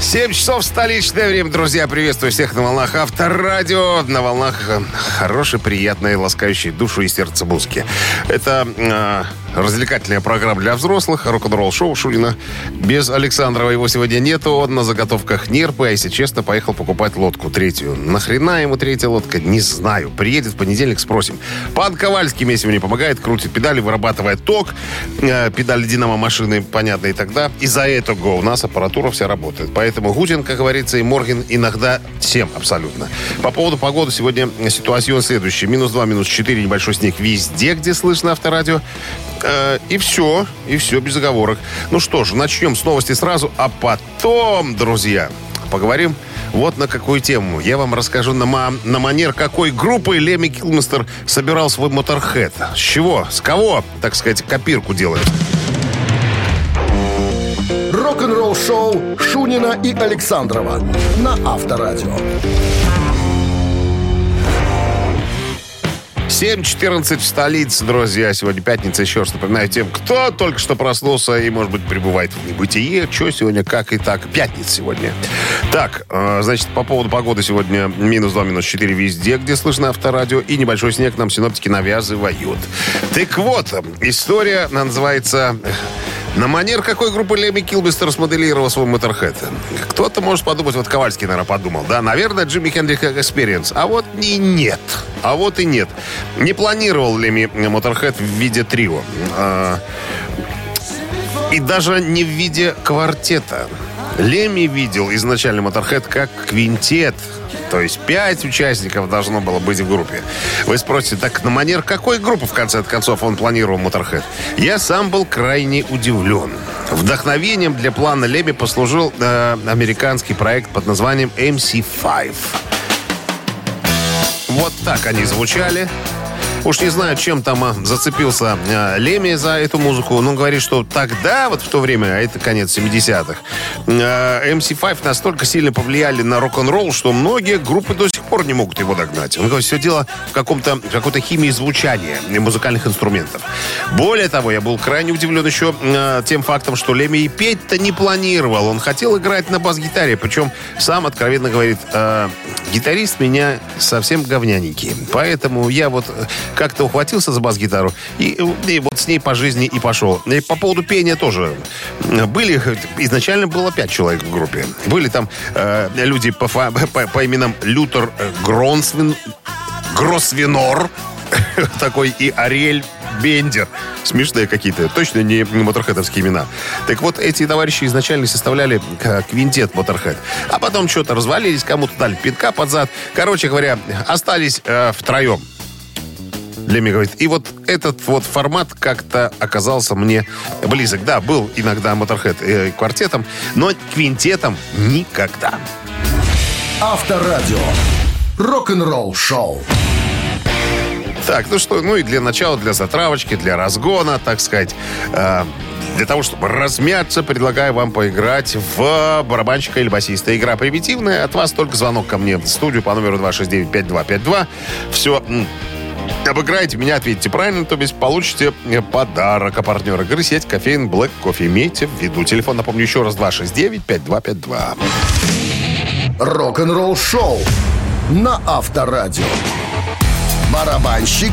7 часов столичное время, друзья. Приветствую всех на волнах Авторадио. На волнах э, хорошей, приятной, ласкающей душу и сердце музыки. Это э, развлекательная программа для взрослых. Рок-н-ролл шоу Шунина. Без Александрова его сегодня нету. Он на заготовках нерпы, а если честно, поехал покупать лодку третью. Нахрена ему третья лодка? Не знаю. Приедет в понедельник, спросим. Пан Ковальский мне сегодня помогает, крутит педали, вырабатывает ток. Э, педали динамо машины, понятно, и тогда. Из-за этого у нас аппаратура вся работает. Поэтому Гутин, как говорится, и Морген иногда всем абсолютно. По поводу погоды сегодня ситуация следующая. Минус 2, минус 4, небольшой снег везде, где слышно авторадио. Э, и все, и все без оговорок. Ну что ж, начнем с новости сразу, а потом, друзья, поговорим вот на какую тему. Я вам расскажу на, ма- на манер какой группы Леми Килмистер собирал свой моторхед. С чего? С кого, так сказать, копирку делает? Рок-н-ролл шоу Шунина и Александрова на Авторадио. 7.14 в столице, друзья. Сегодня пятница. Еще раз напоминаю тем, кто только что проснулся и, может быть, пребывает в небытие. Что сегодня, как и так. Пятница сегодня. Так, э, значит, по поводу погоды сегодня минус 2, минус 4 везде, где слышно авторадио. И небольшой снег нам синоптики навязывают. Так вот, история называется... На манер какой группы Леми Килбистер смоделировал свой моторхед? Кто-то может подумать, вот Ковальский, наверное, подумал, да, наверное, Джимми Хендрик Experience. А вот и нет. А вот и нет. Не планировал Леми моторхед в виде трио. А, и даже не в виде квартета. Леми видел изначально моторхед как квинтет. То есть пять участников должно было быть в группе. Вы спросите, так на манер какой группы, в конце концов, он планировал Моторхед? Я сам был крайне удивлен. Вдохновением для плана Леми послужил э, американский проект под названием MC5. Вот так они звучали. Уж не знаю, чем там а, зацепился э, Леми за эту музыку, но говорит, что тогда, вот в то время, а это конец 70-х, э, MC5 настолько сильно повлияли на рок-н-ролл, что многие группы до сих пор не могут его догнать. Он говорит, все дело в каком-то, какой-то химии звучания музыкальных инструментов. Более того, я был крайне удивлен еще тем фактом, что Леми и петь-то не планировал. Он хотел играть на бас-гитаре, причем сам откровенно говорит, гитарист меня совсем говняненький. Поэтому я вот как-то ухватился за бас-гитару и, и вот с ней по жизни и пошел. И по поводу пения тоже. Были, изначально было пять человек в группе. Были там э, люди по, по, по именам Лютер Гронсвин, Гросвинор, такой и Ариэль Бендер. Смешные какие-то. Точно не моторхедовские имена. Так вот, эти товарищи изначально составляли квинтет Моторхед. А потом что-то развалились, кому-то дали пинка под зад. Короче говоря, остались э, втроем. Леми говорит, и вот этот вот формат как-то оказался мне близок. Да, был иногда Моторхед э, квартетом, но квинтетом никогда. Авторадио. Рок-н-ролл шоу. Так, ну что, ну и для начала, для затравочки, для разгона, так сказать, э, для того, чтобы размяться, предлагаю вам поиграть в барабанщика или басиста. Игра примитивная. От вас только звонок ко мне в студию по номеру 269-5252. Все, обыграете меня, ответите правильно, то есть получите подарок. А партнер игры сеть кофеин Black Coffee. Имейте в виду. Телефон, напомню, еще раз, 269-5252. Рок-н-ролл шоу на Авторадио. Барабанщик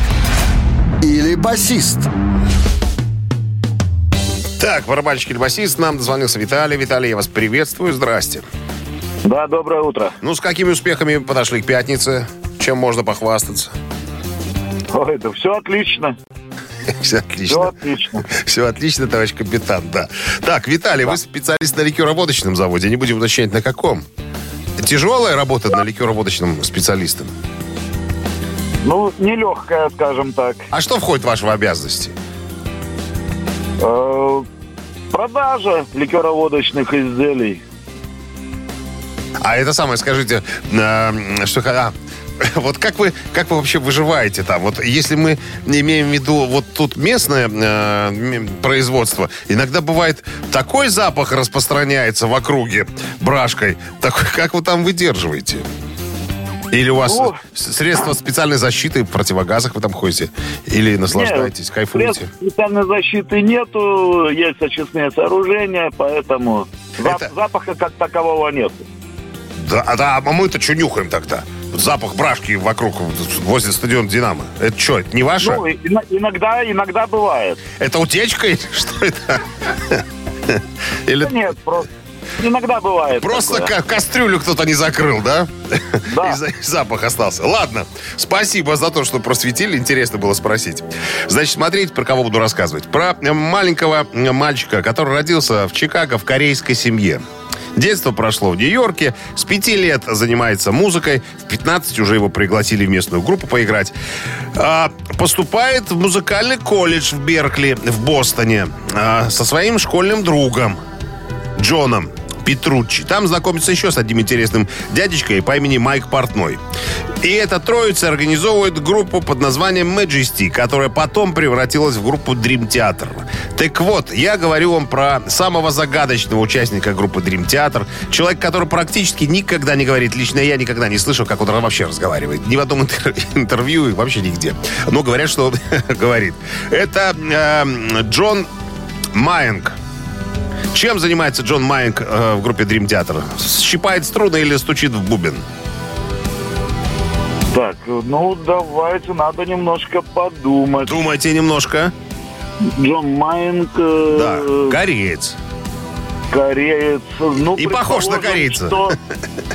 или басист? Так, барабанщик или басист, нам дозвонился Виталий. Виталий, я вас приветствую. Здрасте. Да, доброе утро. Ну, с какими успехами подошли к пятнице? Чем можно похвастаться? Ой, да все отлично. Все отлично. Все отлично. Все отлично, товарищ капитан, да. Так, Виталий, вы специалист на ликероводочном заводе. Не будем уточнять, на каком. Тяжелая работа на ликероводочном специалистом? Ну, нелегкая, скажем так. А что входит в ваши обязанности? Э, продажа ликероводочных изделий. А это самое, скажите, э, что... А, вот как вы, как вы вообще выживаете там? Вот если мы имеем в виду вот тут местное э, производство, иногда бывает такой запах распространяется в округе брашкой. Такой, как вы там выдерживаете? Или у вас Ну. средства специальной защиты, в противогазах вы там ходите? Или наслаждаетесь, кайфуете? Средств специальной защиты нету, есть очистные сооружения, поэтому Это- запаха как такового нет. Да, а, да, а мы-то что нюхаем тогда? Запах брашки вокруг, возле стадиона «Динамо». Это что, это не ваше? Ну, иногда, иногда бывает. Это утечка или что это? Или Нет, просто иногда бывает. просто такое. ка- кастрюлю кто-то не закрыл, да? Да. И запах остался. Ладно, спасибо за то, что просветили. Интересно было спросить. Значит, смотрите, про кого буду рассказывать. Про э, маленького э, мальчика, который родился в Чикаго в корейской семье. Детство прошло в Нью-Йорке. С пяти лет занимается музыкой. В 15 уже его пригласили в местную группу поиграть. А, поступает в музыкальный колледж в Беркли, в Бостоне, а, со своим школьным другом Джоном Петруччи. Там знакомится еще с одним интересным дядечкой по имени Майк Портной. И эта троица организовывает группу под названием Majesty, которая потом превратилась в группу Dream Theater. Так вот, я говорю вам про самого загадочного участника группы Dream Theater. Человек, который практически никогда не говорит. Лично я никогда не слышал, как он вообще разговаривает. Ни в одном интер- интервью и вообще нигде. Но говорят, что он говорит. Это э, Джон Мьянг. Чем занимается Джон Мьянг э, в группе Dream Theater? Щипает струны или стучит в бубен? Так, ну давайте, надо немножко подумать. Думайте немножко. Джон Майнг, э, Да, кореец. Кореец. Ну, И похож на корейца. что-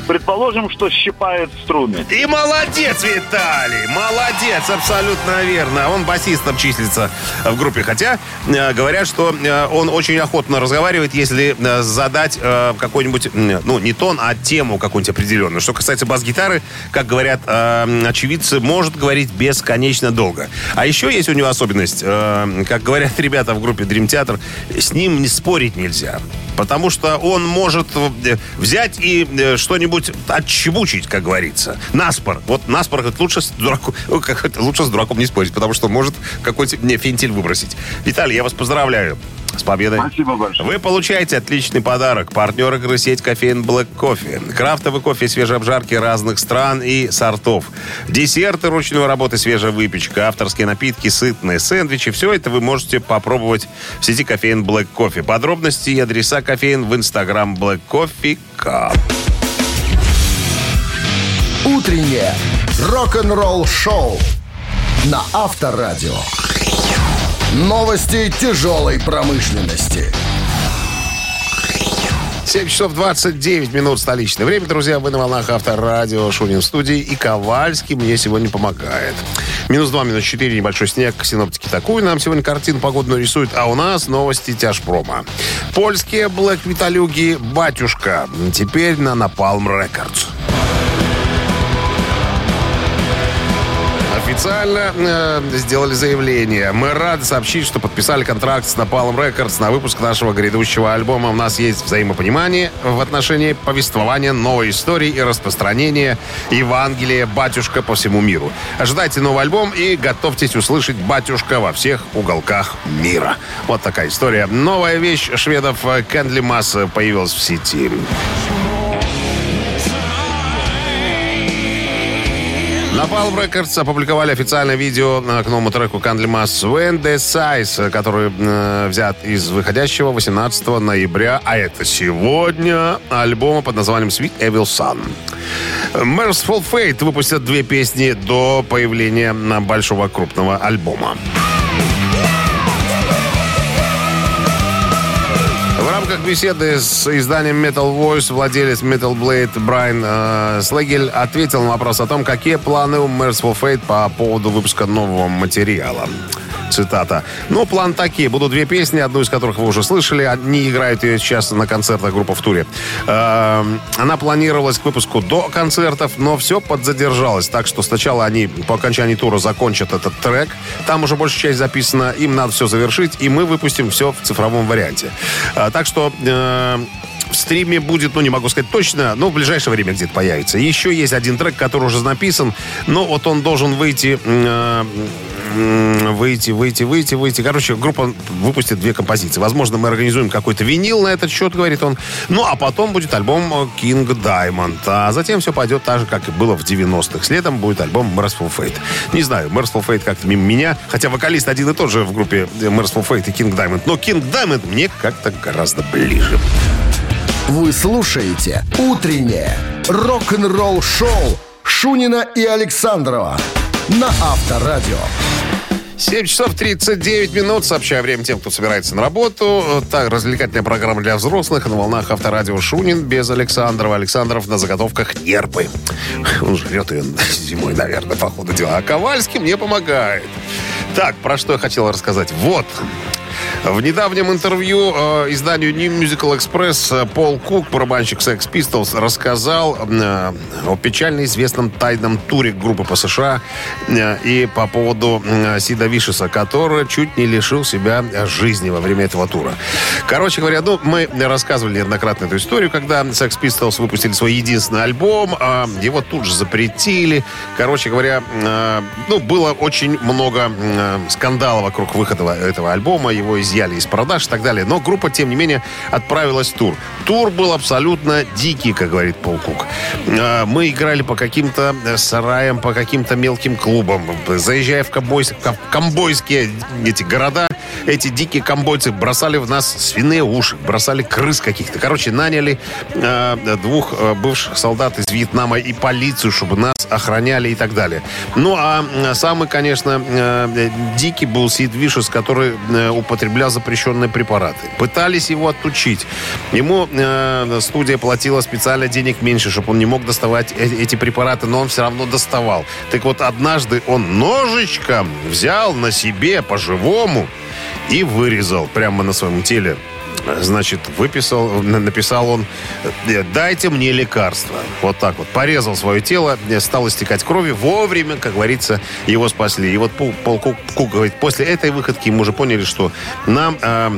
предположим, что щипает струны. И молодец, Виталий! Молодец, абсолютно верно. Он басистом числится в группе. Хотя э, говорят, что э, он очень охотно разговаривает, если э, задать э, какой-нибудь, м, ну, не тон, а тему какую-нибудь определенную. Что касается бас-гитары, как говорят э, очевидцы, может говорить бесконечно долго. А еще есть у него особенность, э, как говорят ребята в группе Dream Theater, с ним не спорить нельзя. Потому что он может э, взять и э, что-нибудь отчебучить, как говорится. Наспор. Вот наспор это лучше с дураком, как лучше с дураком не спорить, потому что может какой-то не, фентиль выбросить. Виталий, я вас поздравляю. С победой. Спасибо большое. Вы получаете отличный подарок. Партнер игры сеть кофеин Black Coffee. Крафтовый кофе свежей обжарки разных стран и сортов. Десерты ручной работы, свежая выпечка, авторские напитки, сытные сэндвичи. Все это вы можете попробовать в сети кофеин Black Coffee. Подробности и адреса кофеин в инстаграм Black Coffee Cup. Утреннее рок-н-ролл-шоу на Авторадио. Новости тяжелой промышленности. 7 часов 29 минут столичное время, друзья. Вы на волнах авторадио Шунин в студии. И Ковальский мне сегодня помогает. Минус 2, минус 4, небольшой снег. Синоптики такую нам сегодня картину погодную рисуют. А у нас новости тяжпрома. Польские блэк-металюги «Батюшка». Теперь на Napalm Records. Официально э, сделали заявление. Мы рады сообщить, что подписали контракт с Napalm Records на выпуск нашего грядущего альбома. У нас есть взаимопонимание в отношении повествования новой истории и распространения Евангелия «Батюшка» по всему миру. Ожидайте новый альбом и готовьтесь услышать «Батюшка» во всех уголках мира. Вот такая история. Новая вещь шведов Кендли Масс появилась в сети. Napalm Records опубликовали официальное видео э, к новому треку Candle Mass When the Size, который э, взят из выходящего 18 ноября, а это сегодня, альбома под названием Sweet Evil Sun. Merciful Fate выпустят две песни до появления на большого крупного альбома. Рамках беседы с изданием Metal Voice владелец Metal Blade Брайан э, Слегель ответил на вопрос о том, какие планы у Merciful Fate по поводу выпуска нового материала. Цитата. Ну, план такие. Будут две песни, одну из которых вы уже слышали. Они играют ее сейчас на концертах группы в туре. Э, она планировалась к выпуску до концертов, но все подзадержалось. Так что сначала они по окончании тура закончат этот трек. Там уже большая часть записана. Им надо все завершить, и мы выпустим все в цифровом варианте. А, так что... э, в стриме будет, ну, не могу сказать точно, но в ближайшее время где-то появится. Еще есть один трек, который уже написан, но вот он должен выйти э, выйти, выйти, выйти, выйти. Короче, группа выпустит две композиции. Возможно, мы организуем какой-то винил на этот счет, говорит он. Ну, а потом будет альбом King Diamond. А затем все пойдет так же, как и было в 90-х. Следом будет альбом Merciful Fate. Не знаю, Merciful Fate как-то мимо меня. Хотя вокалист один и тот же в группе Merciful Fate и King Diamond. Но King Diamond мне как-то гораздо ближе. Вы слушаете «Утреннее рок-н-ролл-шоу» Шунина и Александрова на Авторадио. 7 часов 39 минут. Сообщаю время тем, кто собирается на работу. Так, развлекательная программа для взрослых на волнах Авторадио Шунин без Александрова. Александров на заготовках нерпы. Он жрет ее зимой, наверное, по ходу дела. А Ковальский мне помогает. Так, про что я хотел рассказать. Вот, в недавнем интервью э, изданию New Musical Express э, Пол Кук, барабанщик Sex Pistols, рассказал э, о печально известном тайном туре группы по США э, и по поводу э, Сида Вишеса, который чуть не лишил себя жизни во время этого тура. Короче говоря, ну, мы рассказывали неоднократно эту историю, когда Sex Pistols выпустили свой единственный альбом, э, его тут же запретили. Короче говоря, э, ну, было очень много э, скандалов вокруг выхода этого альбома, его из изъяли из продаж и так далее. Но группа, тем не менее, отправилась в тур. Тур был абсолютно дикий, как говорит Пол Кук. А, мы играли по каким-то сараям, по каким-то мелким клубам. Заезжая в, комбойс... комбойские эти города, эти дикие комбойцы бросали в нас свиные уши, бросали крыс каких-то. Короче, наняли э, двух э, бывших солдат из Вьетнама и полицию, чтобы нас охраняли и так далее. Ну, а самый, конечно, э, дикий был Сид Вишес, который э, употреблял запрещенные препараты. Пытались его отучить. Ему э, студия платила специально денег меньше, чтобы он не мог доставать эти препараты, но он все равно доставал. Так вот, однажды он ножичком взял на себе по-живому и вырезал прямо на своем теле Значит, выписал, написал он, «Э, дайте мне лекарство. Вот так вот. Порезал свое тело, э, стал истекать кровью. Вовремя, как говорится, его спасли. И вот полку говорит, после этой выходки мы уже поняли, что нам, э,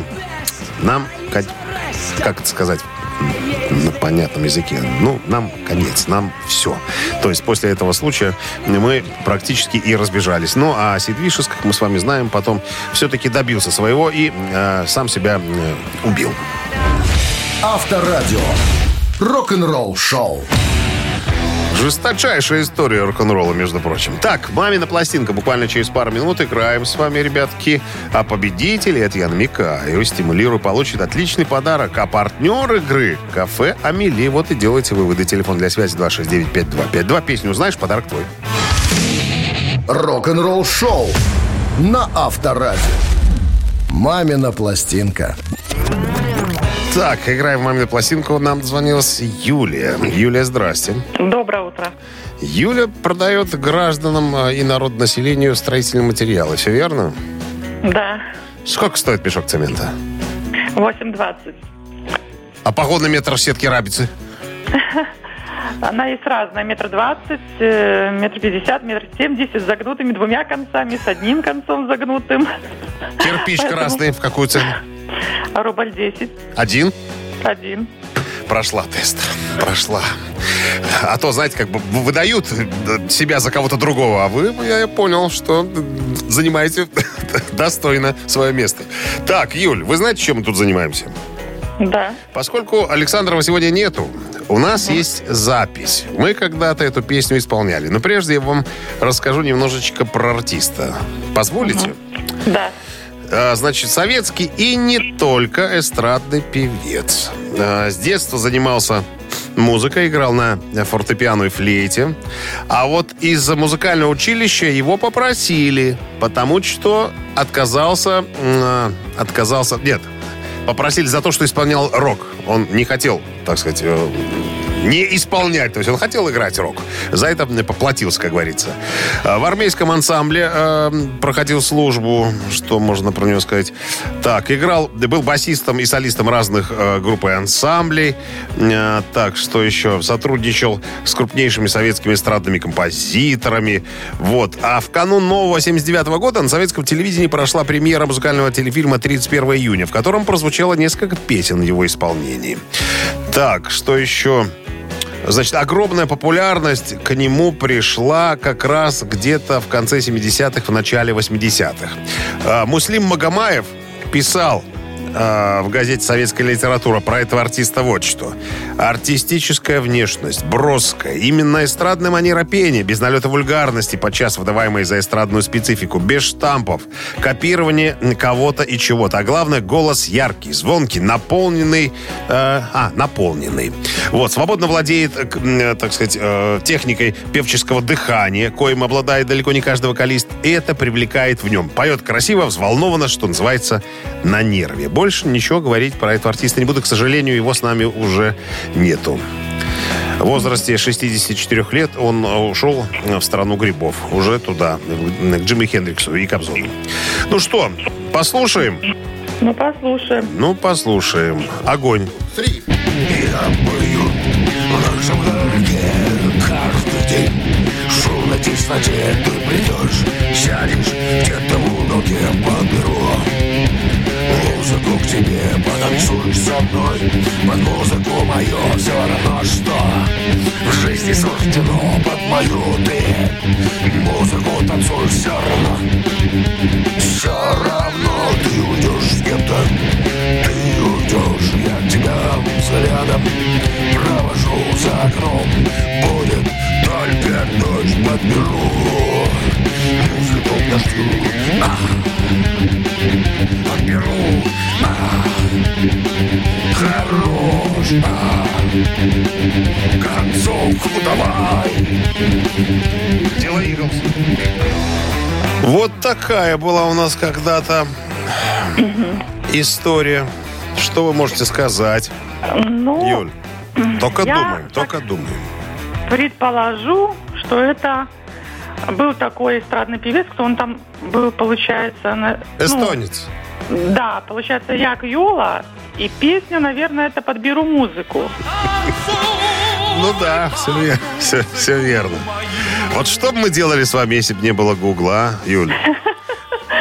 нам, как это сказать, на понятном языке. Ну, нам конец, нам все. То есть после этого случая мы практически и разбежались. Ну, а Сидвишес, как мы с вами знаем, потом все-таки добился своего и э, сам себя э, убил. Авторадио. Рок-н-ролл шоу. Жесточайшая история рок-н-ролла, между прочим. Так, «Мамина пластинка» буквально через пару минут играем с вами, ребятки. А победители от Ян Микаев стимулирую получит отличный подарок. А партнер игры – кафе «Амели». Вот и делайте выводы. Телефон для связи 269-5252. Песню узнаешь, подарок твой. Рок-н-ролл шоу на Авторадио. «Мамина пластинка». Так, играем в мамину пластинку. Нам дозвонилась Юлия. Юлия, здрасте. Доброе утро. Юля продает гражданам а, и народонаселению строительные материалы. Все верно? Да. Сколько стоит мешок цемента? 8,20. А походный метр сетки рабицы? Она есть разная. Метр двадцать, э, метр пятьдесят, метр семьдесят с загнутыми двумя концами, с одним концом загнутым. Кирпич Поэтому... красный в какую цену? Рубль 10. Один? Один. Прошла тест. Прошла. А то, знаете, как бы выдают себя за кого-то другого, а вы, я понял, что занимаете достойно свое место. Так, Юль, вы знаете, чем мы тут занимаемся? Да. Поскольку Александрова сегодня нету, у нас да. есть запись. Мы когда-то эту песню исполняли. Но прежде я вам расскажу немножечко про артиста. Позволите? Угу. Да. А, значит, советский и не только эстрадный певец. А, с детства занимался музыкой, играл на фортепиано и флейте. А вот из музыкального училища его попросили, потому что отказался... Отказался... Нет, попросили за то, что исполнял рок. Он не хотел, так сказать, э, не исполнять. То есть он хотел играть рок. За это поплатился, как говорится. А, в армейском ансамбле э, проходил службу. Что можно про него сказать? Так, играл, был басистом и солистом разных э, групп и ансамблей. Э, так, что еще? Сотрудничал с крупнейшими советскими эстрадными композиторами. Вот. А в канун нового 79 -го года на советском телевидении прошла премьера музыкального телефильма «31 июня», в котором прозвучало несколько песен в его исполнении. Так, что еще? Значит, огромная популярность к нему пришла как раз где-то в конце 70-х, в начале 80-х. А, Муслим Магомаев писал э, в газете «Советская литература» про этого артиста вот что. Артистическая внешность, броская, именно эстрадная манера пения, без налета вульгарности, подчас выдаваемой за эстрадную специфику, без штампов, копирование кого-то и чего-то. А главное, голос яркий, звонкий, наполненный... Э, а, наполненный. Вот, свободно владеет, э, так сказать, э, техникой певческого дыхания, коим обладает далеко не каждый вокалист, и это привлекает в нем. Поет красиво, взволнованно, что называется, на нерве. Больше ничего говорить про этого артиста не буду. К сожалению, его с нами уже нету. В возрасте 64 лет он ушел в страну грибов. Уже туда, к Джимми Хендриксу и Кобзону. Ну что, послушаем? Ну, послушаем. Ну, послушаем. Огонь. Три. каждый день Шумно тесноте ты придешь Концовку давай Дело Иглс. Вот такая была у нас когда-то история. Что вы можете сказать, Ну, Юль? Только Я думаем, только думаем. предположу, что это был такой эстрадный певец, кто он там был, получается... На, ну, Эстонец. да, получается, Як Йола. И песню, наверное, это «Подберу музыку». Ну да, все, верно. Вот что бы мы делали с вами, если бы не было Гугла, Юль?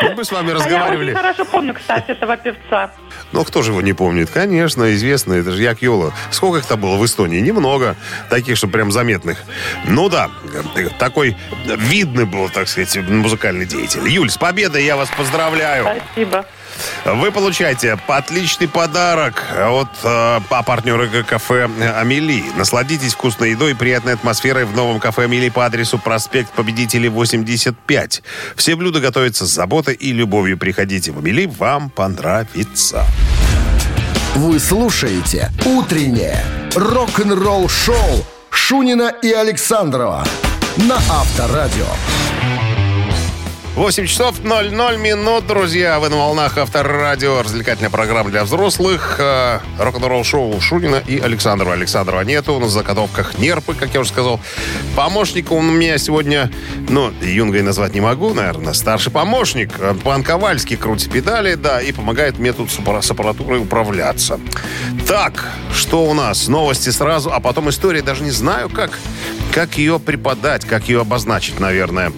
Мы бы с вами А я очень разговаривали. хорошо помню, кстати, этого певца. Ну, кто же его не помнит? Конечно, известно, это же Як Йола. Сколько их там было в Эстонии? Немного. Таких, что прям заметных. Ну да, э, такой видный был, так сказать, музыкальный деятель. Юль, с победой я вас поздравляю. Спасибо. Вы получаете отличный подарок от э, по партнеру кафе «Амели». Насладитесь вкусной едой и приятной атмосферой в новом кафе «Амели» по адресу проспект Победителей 85. Все блюда готовятся с заботой и любовью. Приходите в «Амели», вам понравится. Вы слушаете «Утреннее рок-н-ролл-шоу» Шунина и Александрова на Авторадио. 8 часов 00 минут, друзья. Вы на волнах Авторадио. Развлекательная программа для взрослых. Э, Рок-н-ролл шоу Шунина и Александрова. Александрова нету. У нас в заготовках нерпы, как я уже сказал. Помощника у меня сегодня, ну, юнгой назвать не могу, наверное. Старший помощник. Э, Пан Ковальский крутит педали, да, и помогает мне тут с аппаратурой управляться. Так, что у нас? Новости сразу, а потом история. Даже не знаю, как, как ее преподать, как ее обозначить, наверное.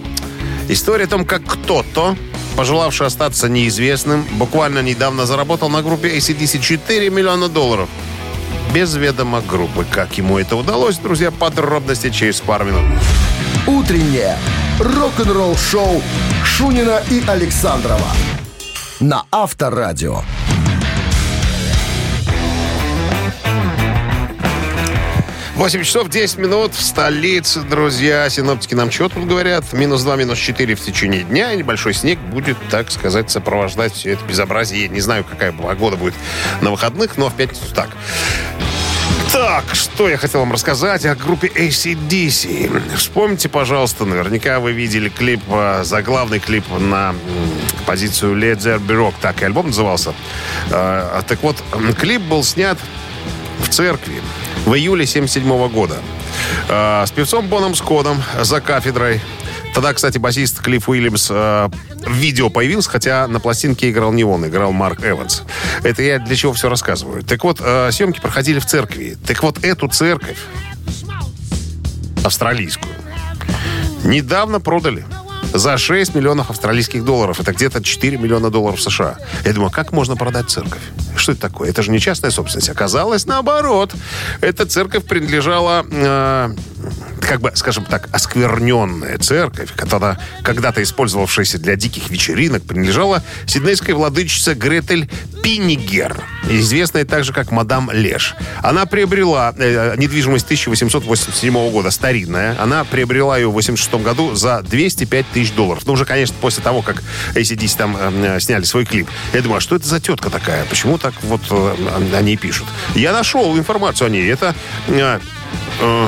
История о том, как кто-то, пожелавший остаться неизвестным, буквально недавно заработал на группе ACDC 4 миллиона долларов. Без ведома группы. Как ему это удалось, друзья, подробности через пару минут. «Утреннее рок-н-ролл-шоу» Шунина и Александрова на Авторадио. Восемь часов 10 минут в столице, друзья. Синоптики нам что тут говорят? Минус 2, минус 4 в течение дня. И небольшой снег будет, так сказать, сопровождать все это безобразие. Я не знаю, какая погода будет на выходных, но в пятницу так. Так, что я хотел вам рассказать о группе ACDC. Вспомните, пожалуйста, наверняка вы видели клип, э, заглавный клип на позицию Led Zeppelin Rock, так и альбом назывался. Э, Так вот, клип был снят в церкви в июле 77 года. Э, С певцом Боном Скотом за кафедрой. Тогда, кстати, басист Клифф Уильямс э, в видео появился, хотя на пластинке играл не он, играл Марк Эванс. Это я для чего все рассказываю. Так вот, э, съемки проходили в церкви. Так вот, эту церковь, австралийскую, недавно продали за 6 миллионов австралийских долларов. Это где-то 4 миллиона долларов США. Я думаю, как можно продать церковь? Что это такое? Это же не частная собственность. Оказалось, наоборот. Эта церковь принадлежала э, как бы, скажем так, оскверненная церковь, которая когда-то использовавшаяся для диких вечеринок, принадлежала сиднейской владычице Гретель Пиннигер, известная также как мадам Леш. Она приобрела э, недвижимость 1887 года, старинная. Она приобрела ее в 86 году за 205 тысяч долларов. Ну, уже, конечно, после того, как ACDC там э, сняли свой клип. Я думаю, а что это за тетка такая? Почему так вот э, о ней пишут? Я нашел информацию о ней. Это... Э, э,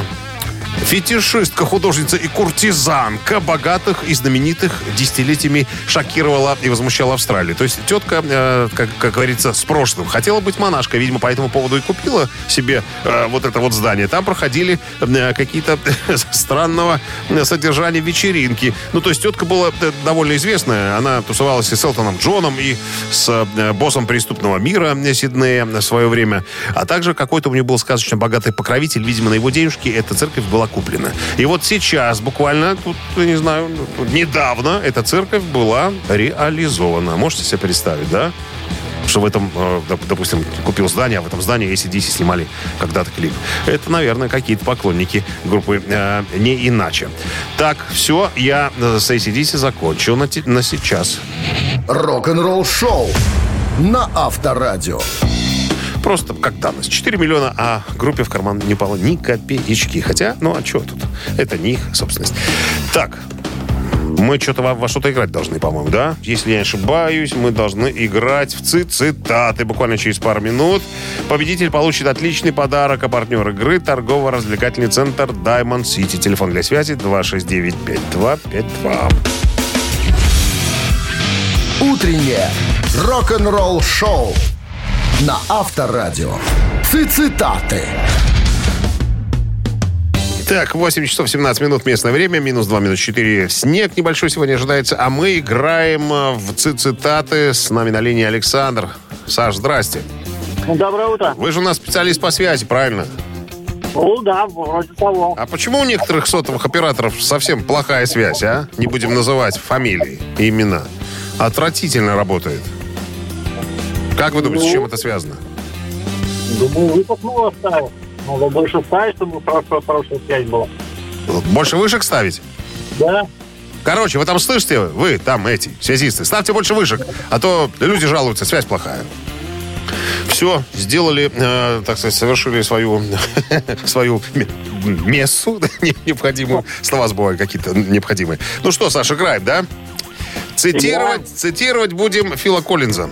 Фетишистка, художница и куртизанка богатых и знаменитых десятилетиями шокировала и возмущала Австралию. То есть тетка, э, как, как говорится, с прошлым. Хотела быть монашкой, видимо, по этому поводу и купила себе э, вот это вот здание. Там проходили э, какие-то странного содержания вечеринки. Ну, то есть тетка была э, довольно известная. Она тусовалась и с Элтоном Джоном, и с э, боссом преступного мира Сиднея в свое время. А также какой-то у нее был сказочно богатый покровитель. Видимо, на его денежки эта церковь была куплена. И вот сейчас, буквально, тут, не знаю, недавно эта церковь была реализована. Можете себе представить, да? что в этом, э, доп- допустим, купил здание, а в этом здании ACDC снимали когда-то клип. Это, наверное, какие-то поклонники группы э, не иначе. Так, все, я э, с ACDC закончил на, на сейчас. Рок-н-ролл шоу на Авторадио. Просто как данность. 4 миллиона, а группе в карман не пало ни копеечки. Хотя, ну а что тут? Это не их собственность. Так, мы что-то во, во что-то играть должны, по-моему, да? Если я не ошибаюсь, мы должны играть в ци- цитаты. Буквально через пару минут победитель получит отличный подарок, а партнер игры торгово-развлекательный центр Diamond City. Телефон для связи 269-5252. Утреннее рок-н-ролл шоу на Авторадио. Цитаты. Так, 8 часов 17 минут местное время, минус 2 минус 4. Снег небольшой сегодня ожидается, а мы играем э, в ци- цитаты. С нами на линии Александр. Саш, здрасте. Доброе утро. Вы же у нас специалист по связи, правильно? Ну да, вроде того. А почему у некоторых сотовых операторов совсем плохая связь, а? Не будем называть фамилии и имена. Отвратительно работает. Как вы думаете, с чем это связано? Думаю, выпуск нового ставил. Надо больше ставить, чтобы хорошая, хорошая связь была. Больше вышек ставить? Да? Короче, вы там слышите, вы там эти, связисты, ставьте больше вышек, а то люди жалуются, связь плохая. Все, сделали, э, так сказать, совершили свою, свою ме- мессу не- необходимую. Слова забываю какие-то необходимые. Ну что, Саша, играем, да? Цитировать, цитировать будем Фила Коллинза,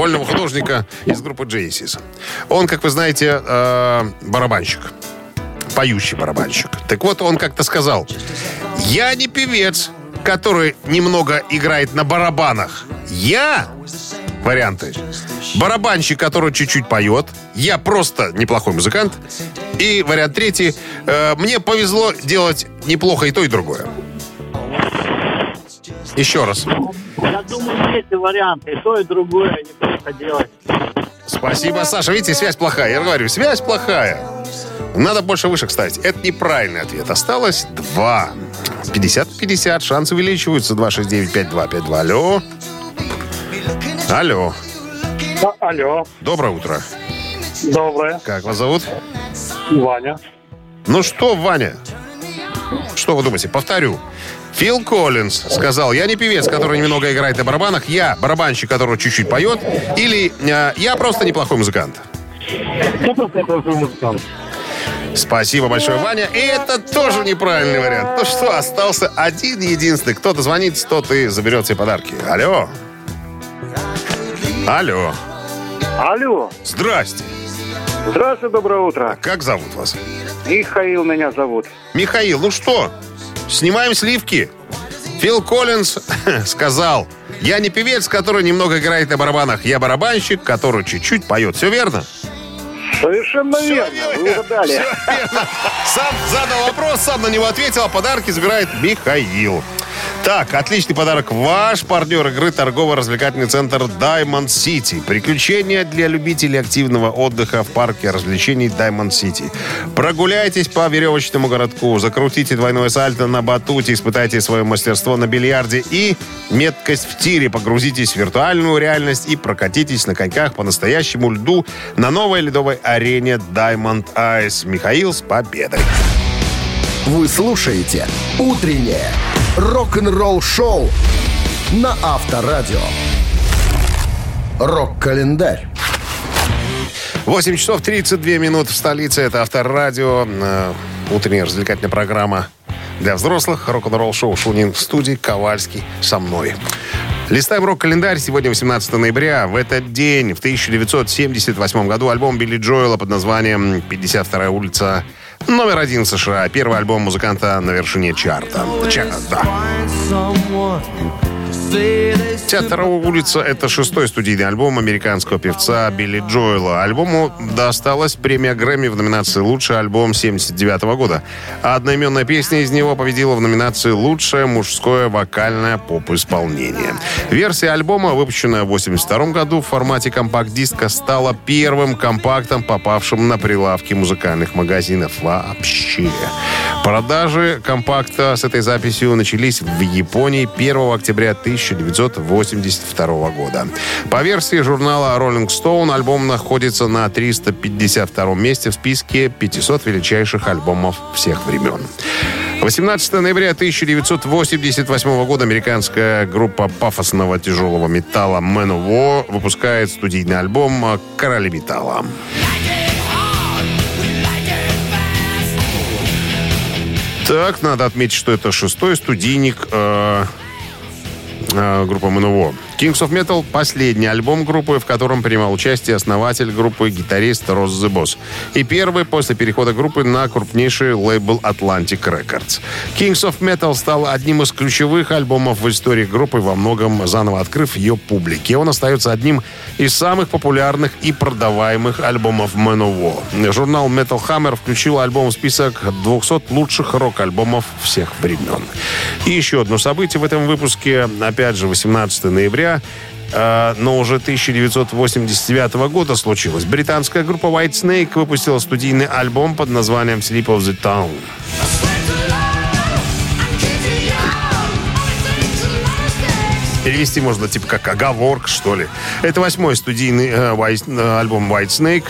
вольного художника из группы Genesis. Он, как вы знаете, э, барабанщик поющий барабанщик. Так вот, он как-то сказал, я не певец, который немного играет на барабанах. Я, варианты, барабанщик, который чуть-чуть поет. Я просто неплохой музыкант. И вариант третий, э, мне повезло делать неплохо и то, и другое. Еще раз. Я думаю, есть и варианты. И то, и другое делать. Спасибо, Саша. Видите, связь плохая. Я говорю, связь плохая. Надо больше вышек ставить. Это неправильный ответ. Осталось два. 50-50. Шансы увеличиваются. 269-5252. Алло. Алло. А, алло, Доброе утро. доброе. Как вас зовут? Ваня. Ну что, Ваня? Что вы думаете? Повторю. Фил Коллинз сказал, я не певец, который немного играет на барабанах, я барабанщик, который чуть-чуть поет, или э, я просто неплохой музыкант. Кто просто такой музыкант? Спасибо большое, Ваня. И это тоже неправильный вариант. Ну что, остался один единственный. Кто-то звонит, тот и заберет себе подарки. Алло. Алло. Алло, Здрасте. здравствуйте, доброе утро. Как зовут вас? Михаил меня зовут. Михаил, ну что, снимаем сливки? Фил Коллинз сказал, я не певец, который немного играет на барабанах. Я барабанщик, который чуть-чуть поет. Все верно? Совершенно Всё верно, вы угадали. Всё верно. Сам задал вопрос, сам на него ответил, а подарки забирает Михаил. Так, отличный подарок. Ваш партнер игры торгово-развлекательный центр Diamond City. Приключения для любителей активного отдыха в парке развлечений Diamond City. Прогуляйтесь по веревочному городку, закрутите двойное сальто на батуте, испытайте свое мастерство на бильярде и меткость в тире. Погрузитесь в виртуальную реальность и прокатитесь на коньках по настоящему льду на новой ледовой арене Diamond Ice. Михаил с победой. Вы слушаете «Утреннее рок-н-ролл-шоу» на Авторадио. Рок-календарь. 8 часов 32 минут в столице. Это Авторадио. Э, Утренняя развлекательная программа для взрослых. Рок-н-ролл шоу Шунин в студии. Ковальский со мной. Листаем рок-календарь. Сегодня 18 ноября. В этот день, в 1978 году, альбом Билли Джоэла под названием «52-я улица» номер один США. Первый альбом музыканта на вершине чарта. Чарта. «52 улица» — это шестой студийный альбом американского певца Билли Джоэла. Альбому досталась премия Грэмми в номинации «Лучший альбом 79 года». А одноименная песня из него победила в номинации «Лучшее мужское вокальное поп-исполнение». Версия альбома, выпущенная в 82 году в формате компакт-диска, стала первым компактом, попавшим на прилавки музыкальных магазинов вообще. Продажи компакта с этой записью начались в Японии 1 октября 1982 года. По версии журнала Rolling Stone альбом находится на 352 месте в списке 500 величайших альбомов всех времен. 18 ноября 1988 года американская группа пафосного тяжелого металла Man of War выпускает студийный альбом «Короли металла». Так, надо отметить, что это шестой студийник э, э, группы МНВО. Kings of Metal – последний альбом группы, в котором принимал участие основатель группы гитарист Росс The Boss. И первый после перехода группы на крупнейший лейбл Atlantic Records. Kings of Metal стал одним из ключевых альбомов в истории группы, во многом заново открыв ее публике. Он остается одним из самых популярных и продаваемых альбомов Manowar. Журнал Metal Hammer включил альбом в список 200 лучших рок-альбомов всех времен. И еще одно событие в этом выпуске, опять же, 18 ноября, э, но уже 1989 года случилось. Британская группа White Snake выпустила студийный альбом под названием Sleep of the Town. Перевести можно типа как оговорка, что ли. Это восьмой студийный э, White- э, альбом White Snake.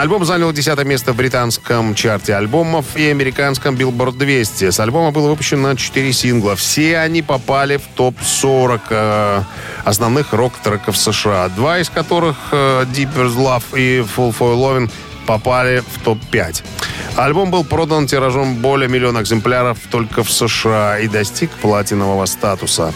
Альбом занял десятое место в британском чарте альбомов и американском Billboard 200. С альбома было выпущено 4 сингла. Все они попали в топ-40 э, основных рок-треков США. Два из которых э, Deeper Love и Full for Lovin' попали в топ-5. Альбом был продан тиражом более миллиона экземпляров только в США и достиг платинового статуса.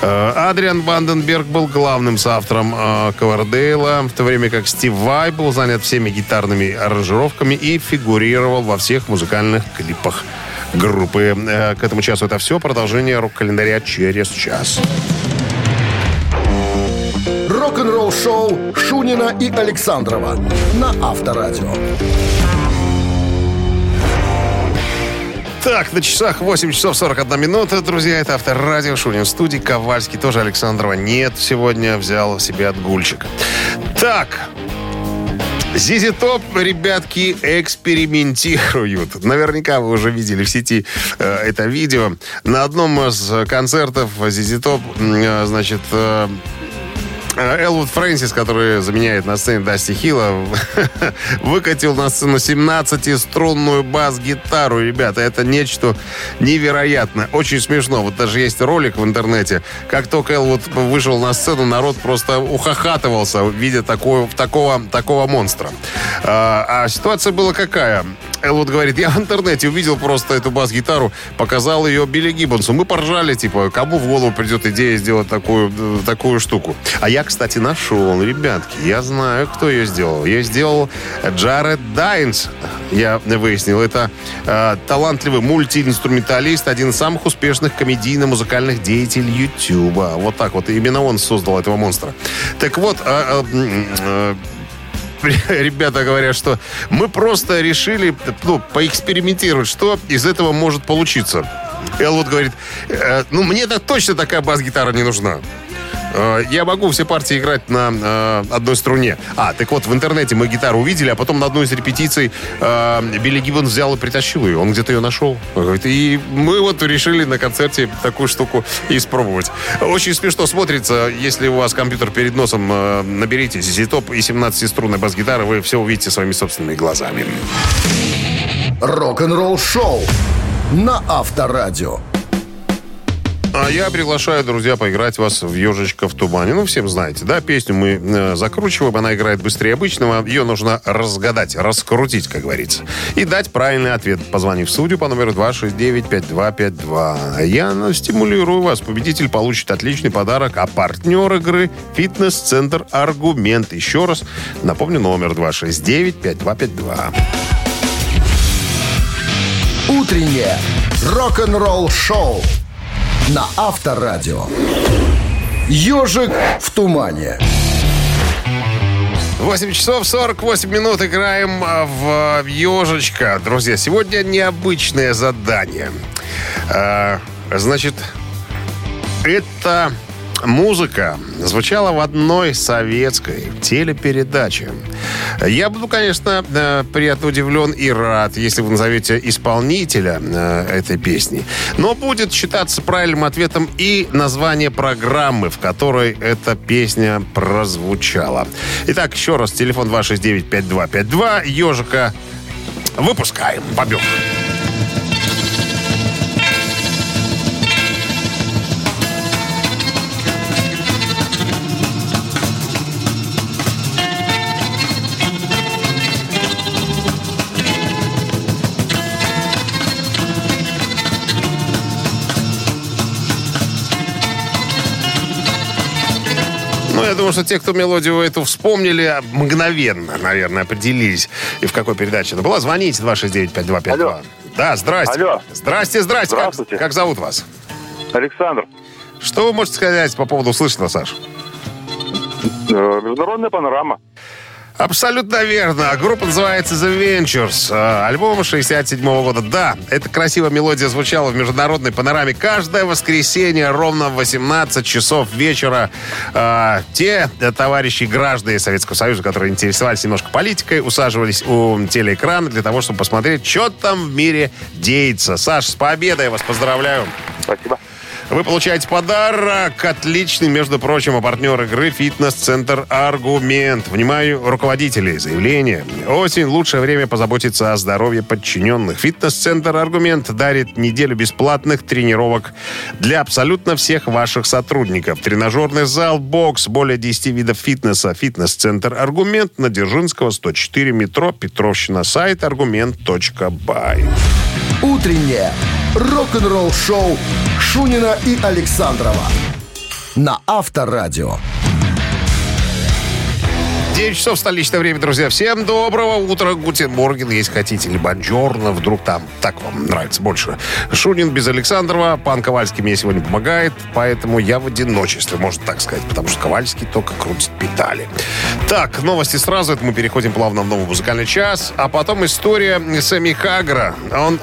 Э, Адриан Ванденберг был главным соавтором э, Ковердейла, в то время как Стив Вай был занят всеми гитарными аранжировками и фигурировал во всех музыкальных клипах группы. Э, К этому часу это все. Продолжение рок-календаря через час. Рок-н-ролл-шоу Шунина и Александрова на Авторадио. Так, на часах 8 часов 41 минута, друзья. Это Авторадио, Шунин в студии. Ковальский тоже Александрова нет сегодня. Взял себе отгульчик. Так, Зизи Топ, ребятки, экспериментируют. Наверняка вы уже видели в сети э, это видео. На одном из концертов Зизи Топ, э, значит, э, Элвуд Фрэнсис, который заменяет на сцене Дасти Хилла, выкатил на сцену 17-струнную бас-гитару. Ребята, это нечто невероятное. Очень смешно. Вот даже есть ролик в интернете. Как только Элвуд вышел на сцену, народ просто ухахатывался, видя такого, такого, такого монстра. А, а ситуация была какая? Элвуд говорит, я в интернете увидел просто эту бас-гитару, показал ее Билли Гиббонсу. Мы поржали, типа, кому в голову придет идея сделать такую, э, такую штуку. А я, кстати, нашел, ребятки, я знаю, кто ее сделал. Ее сделал Джаред Дайнс. Я выяснил, это э, талантливый мультиинструменталист, один из самых успешных комедийно-музыкальных деятелей Ютуба. Вот так вот. Именно он создал этого монстра. Так вот, э, э, э, ребята говорят, что мы просто решили ну, поэкспериментировать, что из этого может получиться. Элвуд говорит, «Э, ну мне-то точно такая бас-гитара не нужна. Э, Я могу все партии играть на э, одной струне. А, так вот, в интернете мы гитару увидели, а потом на одной из репетиций э, Билли Гиббон взял и притащил ее. Он где-то ее нашел. И мы вот решили на концерте такую штуку испробовать. Очень смешно смотрится, если у вас компьютер перед носом, э, наберите ZZ-топ и 17-струнной бас-гитары, вы все увидите своими собственными глазами. Рок-н-ролл шоу на Авторадио. А я приглашаю, друзья, поиграть вас в «Ежечка в тумане». Ну, всем знаете, да, песню мы э, закручиваем, она играет быстрее обычного. Ее нужно разгадать, раскрутить, как говорится. И дать правильный ответ, позвонив в студию по номеру 269-5252. Я ну, стимулирую вас. Победитель получит отличный подарок, а партнер игры – фитнес-центр «Аргумент». Еще раз напомню, номер 269-5252. Утреннее рок-н-ролл шоу на Авторадио. Ежик в тумане. 8 часов 48 минут играем а, в «Ежечка». Друзья, сегодня необычное задание. А, Значит, это музыка звучала в одной советской телепередаче. Я буду, конечно, э, приятно удивлен и рад, если вы назовете исполнителя э, этой песни. Но будет считаться правильным ответом и название программы, в которой эта песня прозвучала. Итак, еще раз, телефон 269-5252, «Ежика» выпускаем. Побег. Ну, я думаю, что те, кто мелодию эту вспомнили, мгновенно, наверное, определились. И в какой передаче это была. Звоните 269-5252. Алло. Да, здрасте. Алло. Здрасте, здрасте. Как- Здравствуйте. Как, зовут вас? Александр, Что вы можете сказать по поводу услышанного, Саш? э, международная панорама. Абсолютно верно. Группа называется The Ventures. Э, Альбом 67 года. Да, эта красивая мелодия звучала в международной панораме каждое воскресенье ровно в 18 часов вечера. Э, Те товарищи граждане Советского Союза, которые интересовались немножко политикой, усаживались у телеэкрана для того, чтобы посмотреть, что там в мире деется. Саш, с победой вас поздравляю. Спасибо. Вы получаете подарок. Отличный, между прочим, а партнер игры «Фитнес-центр Аргумент». Внимаю, руководителей. Заявление. Осень – лучшее время позаботиться о здоровье подчиненных. «Фитнес-центр Аргумент» дарит неделю бесплатных тренировок для абсолютно всех ваших сотрудников. Тренажерный зал, бокс, более 10 видов фитнеса. «Фитнес-центр Аргумент» на Дзержинского, 104, метро, Петровщина. Сайт argument.by. Утреннее рок-н-ролл шоу Шунина и Александрова на Авторадио. 9 часов столичное время, друзья. Всем доброго утра, Guten Morgen, если хотите, или Buongiorno, вдруг там так вам нравится больше. Шунин без Александрова, пан Ковальский мне сегодня помогает, поэтому я в одиночестве, можно так сказать, потому что Ковальский только крутит педали. Так, новости сразу, это мы переходим плавно в новый музыкальный час, а потом история Сэмми Хагра. Он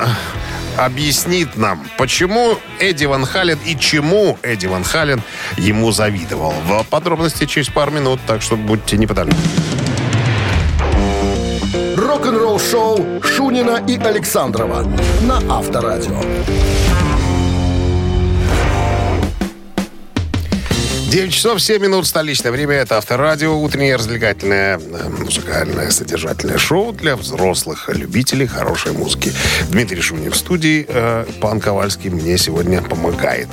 объяснит нам, почему Эдди Ван Хален и чему Эдди Ван Хален ему завидовал. В подробности через пару минут, так что будьте неподалеку. Рок-н-ролл шоу Шунина и Александрова на Авторадио. 9 часов 7 минут столичное время. Это Авторадио. Утреннее развлекательное, э, музыкальное, содержательное шоу для взрослых любителей хорошей музыки. Дмитрий Шунин в студии. э, Пан Ковальский мне сегодня помогает.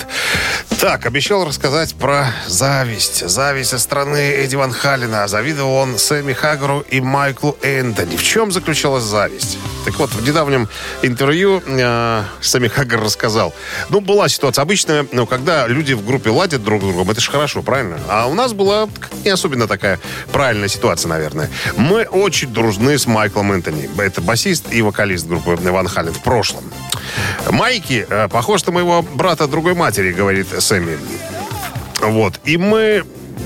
Так, обещал рассказать про зависть. Зависть со стороны Эдди Ван Халина. Завидовал он Сэмми Хаггару и Майклу Энтони. В чем заключалась зависть? Так вот, в недавнем интервью э, Сэмми Хаггар рассказал. Ну, была ситуация обычная, ну, когда люди в группе ладят друг с другом, это же хорошо, правильно? А у нас была не особенно такая правильная ситуация, наверное. Мы очень дружны с Майклом Энтони. Это басист и вокалист группы Ван Хален в прошлом. Майки э, похож на моего брата другой матери, говорит Сэмми. Вот. И мы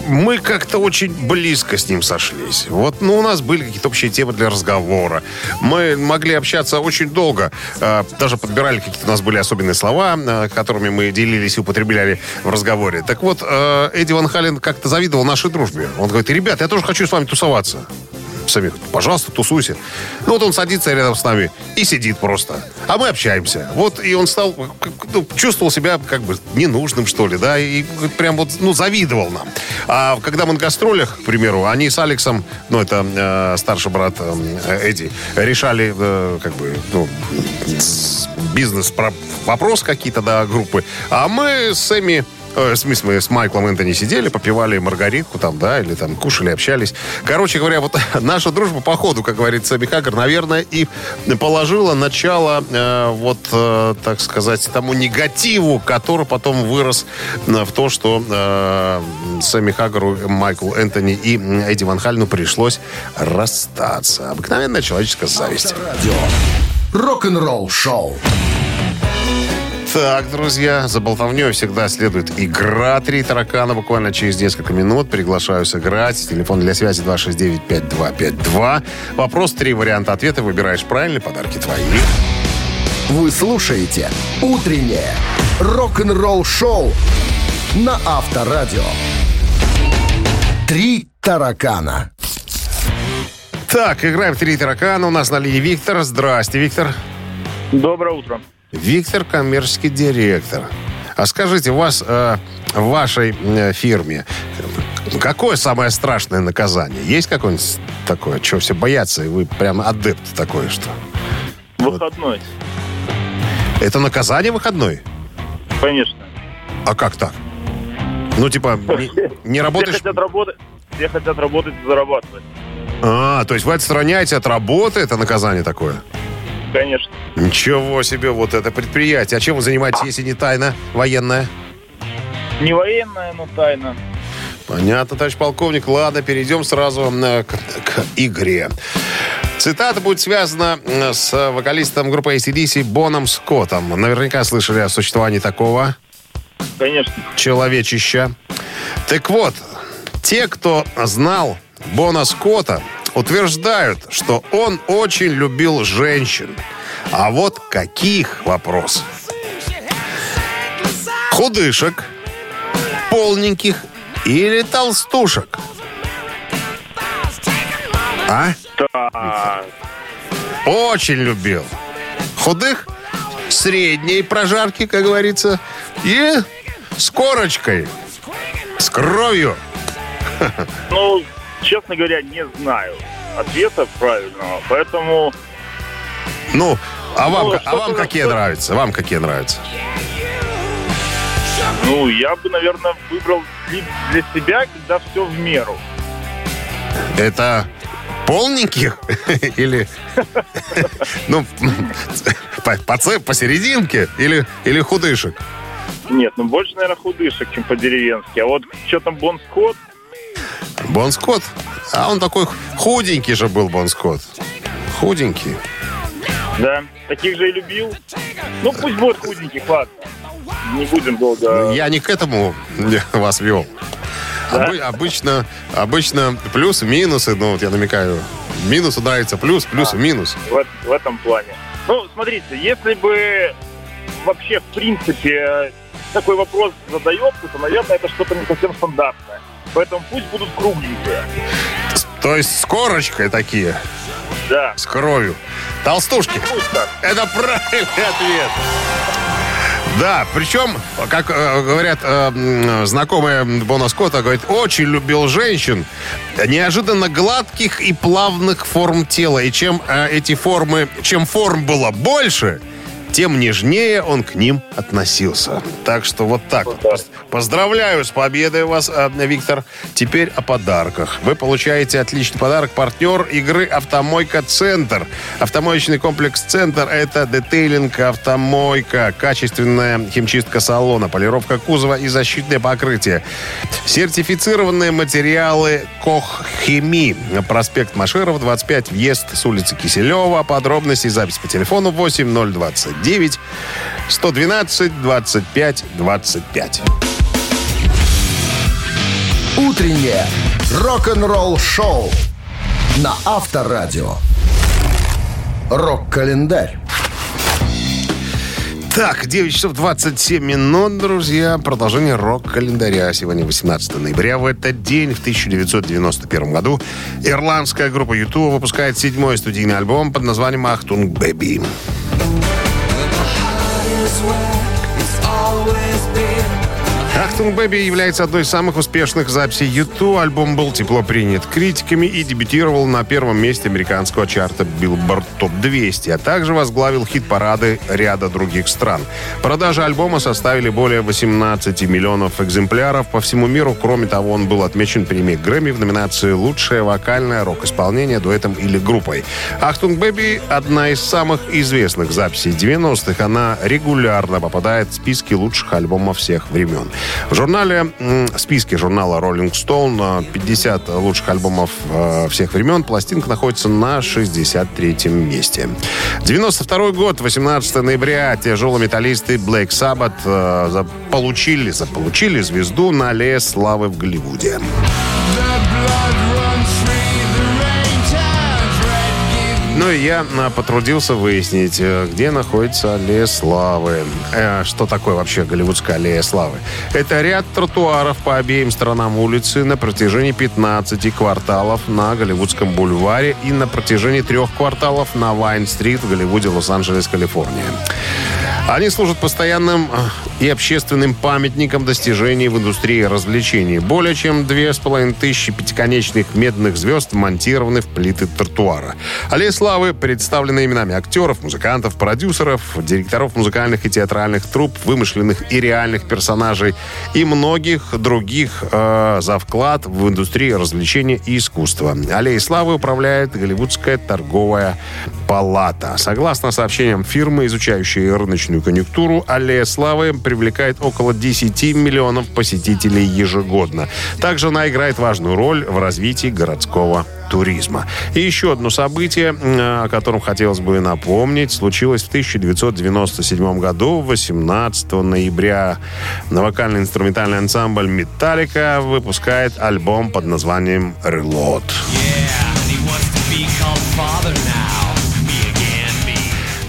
мы как-то очень близко с ним сошлись. Вот, ну, у нас были какие-то общие темы для разговора. Мы могли общаться очень долго. Э, даже подбирали какие-то у нас были особенные слова, э, которыми мы делились и употребляли в разговоре. Так вот, э, Эдди Ван Хален как-то завидовал нашей дружбе. Он говорит, ребят, я тоже хочу с вами тусоваться сами, пожалуйста, тусуйся. Ну вот он садится рядом с нами и сидит просто. А мы общаемся. Вот и он стал, ну, чувствовал себя как бы ненужным, что ли, да, и прям вот, ну, завидовал нам. А когда мы на гастролях, к примеру, они с Алексом, ну, это э, старший брат э, Эдди, решали, э, как бы, ну, бизнес, вопрос какие-то, да, группы. А мы с Эми Э, в смысле, мы с Майклом Энтони сидели, попивали маргаритку там, да, или там кушали, общались. Короче говоря, вот наша дружба по ходу, как говорит Сэби наверное, и положила начало, э, вот, э, так сказать, тому негативу, который потом вырос э, в то, что э, Сэмми Хаггару, Майклу Энтони и Эдди Ван Хальну пришлось расстаться. Обыкновенная человеческая зависть. Рок-н-ролл шоу. Так, друзья, за болтовней всегда следует игра «Три таракана». Буквально через несколько минут приглашаю сыграть. Телефон для связи 269-5252. Вопрос, три варианта ответа. Выбираешь правильный, подарки твои. Вы слушаете «Утреннее рок-н-ролл-шоу» на Авторадио. «Три таракана». Так, играем в «Три таракана». У нас на линии Виктор. Здрасте, Виктор. Доброе утро. Виктор, коммерческий директор. А скажите, у вас э, в вашей э, фирме какое самое страшное наказание? Есть какое-нибудь такое, чего все боятся, и вы прям адепт такое, что? Выходной. Это наказание выходной? Конечно. А как так? Ну, типа, не, не работаешь... Все хотят работать, все хотят работать и зарабатывать. А, то есть вы отстраняете от работы, это наказание такое? Конечно. Ничего себе, вот это предприятие. А чем вы занимаетесь, если не тайна военная? Не военная, но тайна. Понятно, товарищ полковник. Ладно, перейдем сразу э, к, к игре. Цитата будет связана э, с вокалистом группы ACDC Боном Скоттом. Наверняка слышали о существовании такого Конечно. человечища. Так вот, те, кто знал Бона Скотта, утверждают, что он очень любил женщин. А вот каких вопрос? Худышек, полненьких или толстушек? А? Так. Очень любил. Худых, средней прожарки, как говорится, и с корочкой, с кровью. Ну, честно говоря, не знаю ответа правильного, поэтому... Ну, а вам, Ну, а вам какие что- нравятся? Вам какие нравятся? Ну, я бы, наверное, выбрал для- для себя, когда все в меру. Это полненьких или ну по, посерединке или или худышек? Нет, ну больше, наверное, худышек, чем по-деревенски. А вот что там Бон Скотт, Бон Скотт, а он такой худенький же был Бон Скотт, худенький. да, таких же и любил. Ну, пусть будет худеньких, ладно. Не будем долго... Я не к этому вас вел. Обы- обычно, обычно плюс, минусы, ну вот я намекаю, минусу нравится плюс, плюс, минус. в, в этом плане. Ну, смотрите, если бы вообще, в принципе, такой вопрос задается, то, наверное, это что-то не совсем стандартное. Поэтому пусть будут кругленькие. То есть с корочкой такие, Да. с кровью. Толстушки. Пусть так. Это правильный ответ. Да, причем, как э, говорят э, знакомые Бона Скотта, говорит, очень любил женщин неожиданно гладких и плавных форм тела. И чем э, эти формы, чем форм было больше, тем нежнее он к ним относился. Так что вот так. вот. Поздравляю с победой вас, э, Виктор. Теперь о подарках. Вы получаете отличный подарок. Партнер игры «Автомойка Центр». Автомоечный комплекс «Центр» — это детейлинг «Автомойка», качественная химчистка салона, полировка кузова и защитное покрытие. Сертифицированные материалы «Коххими». Проспект Машеров, 25, въезд с улицы Киселева. Подробности и запись по телефону 8029 112 25 25. Утреннее рок-н-ролл-шоу на Авторадио. Рок-календарь. Так, 9 часов 27 минут, друзья. Продолжение рок-календаря. Сегодня 18 ноября. В этот день, в 1991 году, ирландская группа YouTube выпускает седьмой студийный альбом под названием «Achtung Baby». swear it's always «Achtung Baby» является одной из самых успешных записей YouTube. Альбом был тепло принят критиками и дебютировал на первом месте американского чарта Billboard Top 200, а также возглавил хит-парады ряда других стран. Продажи альбома составили более 18 миллионов экземпляров по всему миру. Кроме того, он был отмечен премией Грэмми в номинации «Лучшее вокальное рок-исполнение дуэтом или группой». «Achtung Baby» — одна из самых известных записей 90-х. Она регулярно попадает в списки лучших альбомов всех времен. В журнале, м, списке журнала Rolling Stone э, 50 лучших альбомов э, всех времен пластинка находится на 63-м месте. 92 год, 18 ноября, тяжелометаллисты Black Sabbath э, получили, заполучили звезду на аллее славы в Голливуде. Ну и я а, потрудился выяснить, э, где находится аллея славы. Э, что такое вообще голливудская аллея славы? Это ряд тротуаров по обеим сторонам улицы на протяжении 15 кварталов на Голливудском бульваре и на протяжении трех кварталов на Вайн-стрит в Голливуде, Лос-Анджелес, Калифорния. Они служат постоянным э, и общественным памятником достижений в индустрии развлечений. Более чем две с половиной тысячи пятиконечных медных звезд монтированы в плиты тротуара. Аллея славы представлена именами актеров, музыкантов, продюсеров, директоров музыкальных и театральных труп, вымышленных и реальных персонажей и многих других э, за вклад в индустрию развлечения и искусства. Аллеей славы управляет Голливудская торговая палата. Согласно сообщениям фирмы, изучающей рыночную конъюнктуру, Аллея славы привлекает около 10 миллионов посетителей ежегодно. Также она играет важную роль в развитии городского туризма. И еще одно событие, о котором хотелось бы напомнить, случилось в 1997 году, 18 ноября. Вокально-инструментальный ансамбль «Металлика» выпускает альбом под названием «Reload».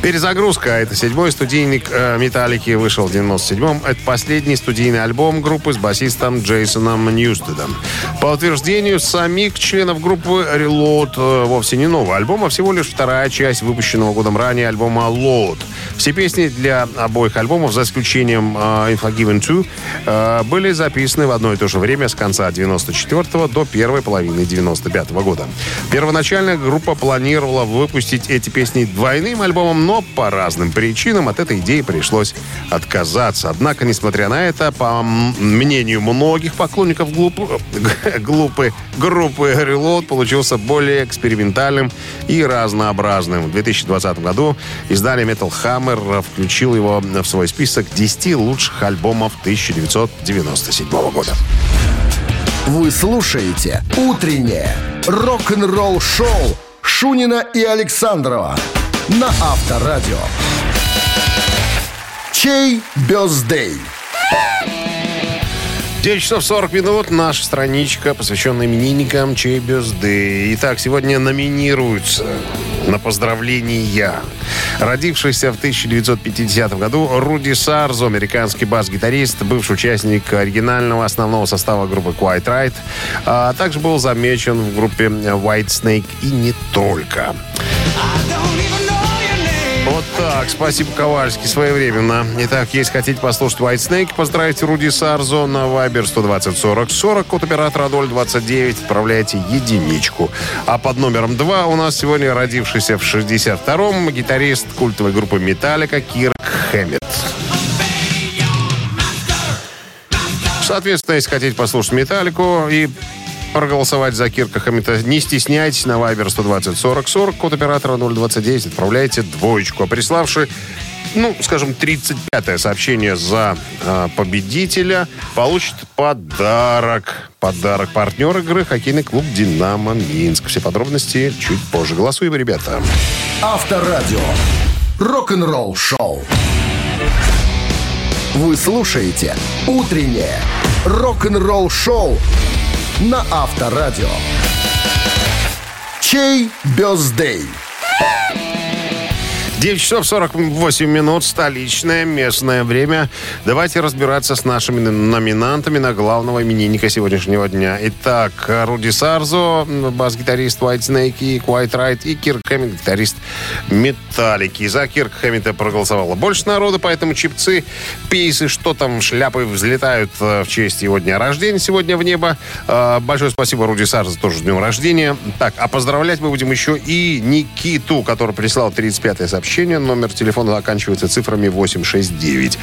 Перезагрузка. Это седьмой студийник э, «Металлики» вышел в 97-м. Это последний студийный альбом группы с басистом Джейсоном Ньюстедом. По утверждению самих членов группы «Reload» э, вовсе не новый альбом, а всего лишь вторая часть выпущенного годом ранее альбома «Load». Все песни для обоих альбомов, за исключением э, «Unforgiven 2», э, были записаны в одно и то же время с конца 94 до первой половины 95 года. Первоначально группа планировала выпустить эти песни двойным альбомом, но по разным причинам от этой идеи пришлось отказаться. Однако, несмотря на это, по мнению многих поклонников глупы, глупы группы Reload получился более экспериментальным и разнообразным. В 2020 году издание Metal Hammer включил его в свой список 10 лучших альбомов 1997 года. Вы слушаете «Утреннее рок-н-ролл-шоу» Шунина и Александрова на Авторадио. Чей бездей? 9 часов 40 минут. Наша страничка, посвященная именинникам чей бюзды. Итак, сегодня номинируются на поздравления. Родившийся в 1950 году Руди Сарзо, американский бас-гитарист, бывший участник оригинального основного состава группы Quiet Right, а также был замечен в группе White Snake и не только. Вот так, спасибо, Ковальский, своевременно. Итак, если хотите послушать White Snake, поздравьте Руди Сарзо на Viber 120 40 40, код оператора 029, отправляйте единичку. А под номером 2 у нас сегодня родившийся в 62-м гитарист культовой группы Металлика Кирк Хэммет. Соответственно, если хотите послушать Металлику и проголосовать за Кирка Хаммета, не стесняйтесь, на Viber 120 40 40, код оператора 029, отправляйте двоечку. А приславший ну, скажем, 35-е сообщение за э, победителя получит подарок. Подарок партнер игры хоккейный клуб «Динамо Минск». Все подробности чуть позже. Голосуем, ребята. Авторадио. Рок-н-ролл-шоу. Вы слушаете «Утреннее рок-н-ролл-шоу» на Авторадио. Чей бездей? 9 часов 48 минут, столичное местное время. Давайте разбираться с нашими номинантами на главного именинника сегодняшнего дня. Итак, Руди Сарзо, бас-гитарист White Snake и Quiet Right, и Кирк Хэммит, гитарист Металлики. За Кирк Хэммита проголосовало больше народу, поэтому чипцы, пейсы, что там, шляпы взлетают э, в честь его дня рождения сегодня в небо. Э, большое спасибо Руди Сарзо, тоже с днем рождения. Так, а поздравлять мы будем еще и Никиту, который прислал 35-е сообщение сообщение. Номер телефона заканчивается цифрами 869.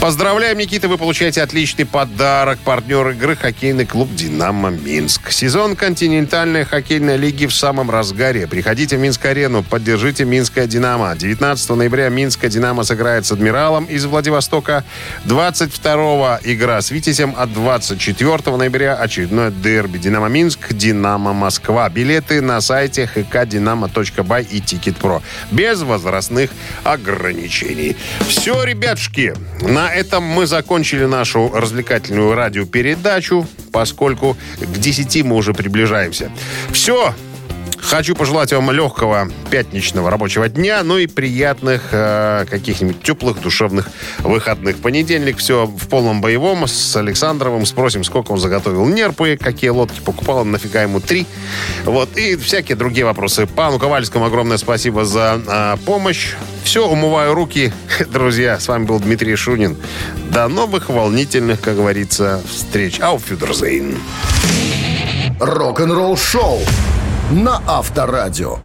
Поздравляем, Никита, вы получаете отличный подарок. Партнер игры хоккейный клуб «Динамо Минск». Сезон континентальной хоккейной лиги в самом разгаре. Приходите в Минск-арену, поддержите Минское «Динамо». 19 ноября Минское «Динамо» сыграет с «Адмиралом» из Владивостока. 22 игра с «Витязем», а 24 ноября очередное дерби «Динамо Минск», «Динамо Москва». Билеты на сайте hkdinamo.by и Тикет.Про. Без возрастных ограничений. Все, ребятушки, на на этом мы закончили нашу развлекательную радиопередачу, поскольку к 10 мы уже приближаемся. Все, Хочу пожелать вам легкого пятничного рабочего дня, ну и приятных э, каких-нибудь теплых душевных выходных. Понедельник все в полном боевом с Александровым. Спросим, сколько он заготовил нерпы, какие лодки покупал, нафига ему три. Вот, и всякие другие вопросы. Пану Ковальскому огромное спасибо за э, помощь. Все, умываю руки. Друзья, с вами был Дмитрий Шунин. До новых волнительных, как говорится, встреч. Ауфюдерзейн. Рок-н-ролл шоу на Авторадио.